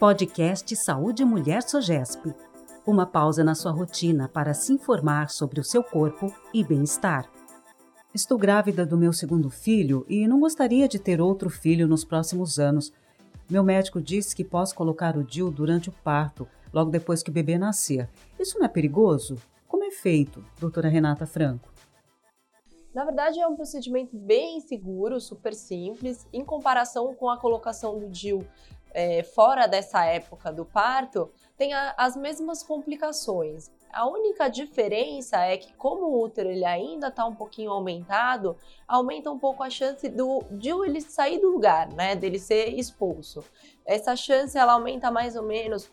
Podcast Saúde Mulher Sogesp. Uma pausa na sua rotina para se informar sobre o seu corpo e bem-estar. Estou grávida do meu segundo filho e não gostaria de ter outro filho nos próximos anos. Meu médico disse que posso colocar o DIU durante o parto, logo depois que o bebê nascer. Isso não é perigoso? Como é feito, doutora Renata Franco? Na verdade, é um procedimento bem seguro, super simples, em comparação com a colocação do DIU é, fora dessa época do parto, tem a, as mesmas complicações. A única diferença é que, como o útero ele ainda está um pouquinho aumentado, aumenta um pouco a chance do DIU ele sair do lugar, né, dele ser expulso. Essa chance ela aumenta mais ou menos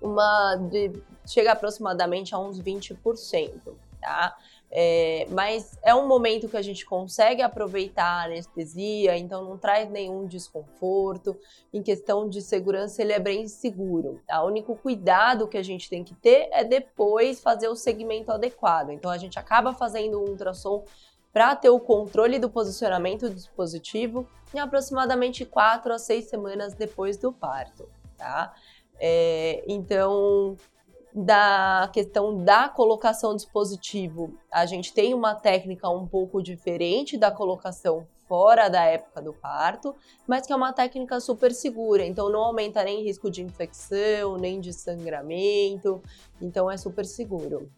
uma de, chega aproximadamente a uns 20%, tá? É, mas é um momento que a gente consegue aproveitar a anestesia, então não traz nenhum desconforto. Em questão de segurança, ele é bem seguro. Tá? O único cuidado que a gente tem que ter é depois fazer o segmento adequado. Então a gente acaba fazendo um ultrassom para ter o controle do posicionamento do dispositivo em aproximadamente 4 a 6 semanas depois do parto. Tá? É, então, da questão da colocação do dispositivo, a gente tem uma técnica um pouco diferente da colocação fora da época do parto, mas que é uma técnica super segura, então não aumenta nem risco de infecção, nem de sangramento, então é super seguro.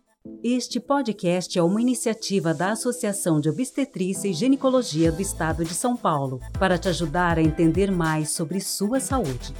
Este podcast é uma iniciativa da Associação de Obstetrícia e Ginecologia do Estado de São Paulo, para te ajudar a entender mais sobre sua saúde.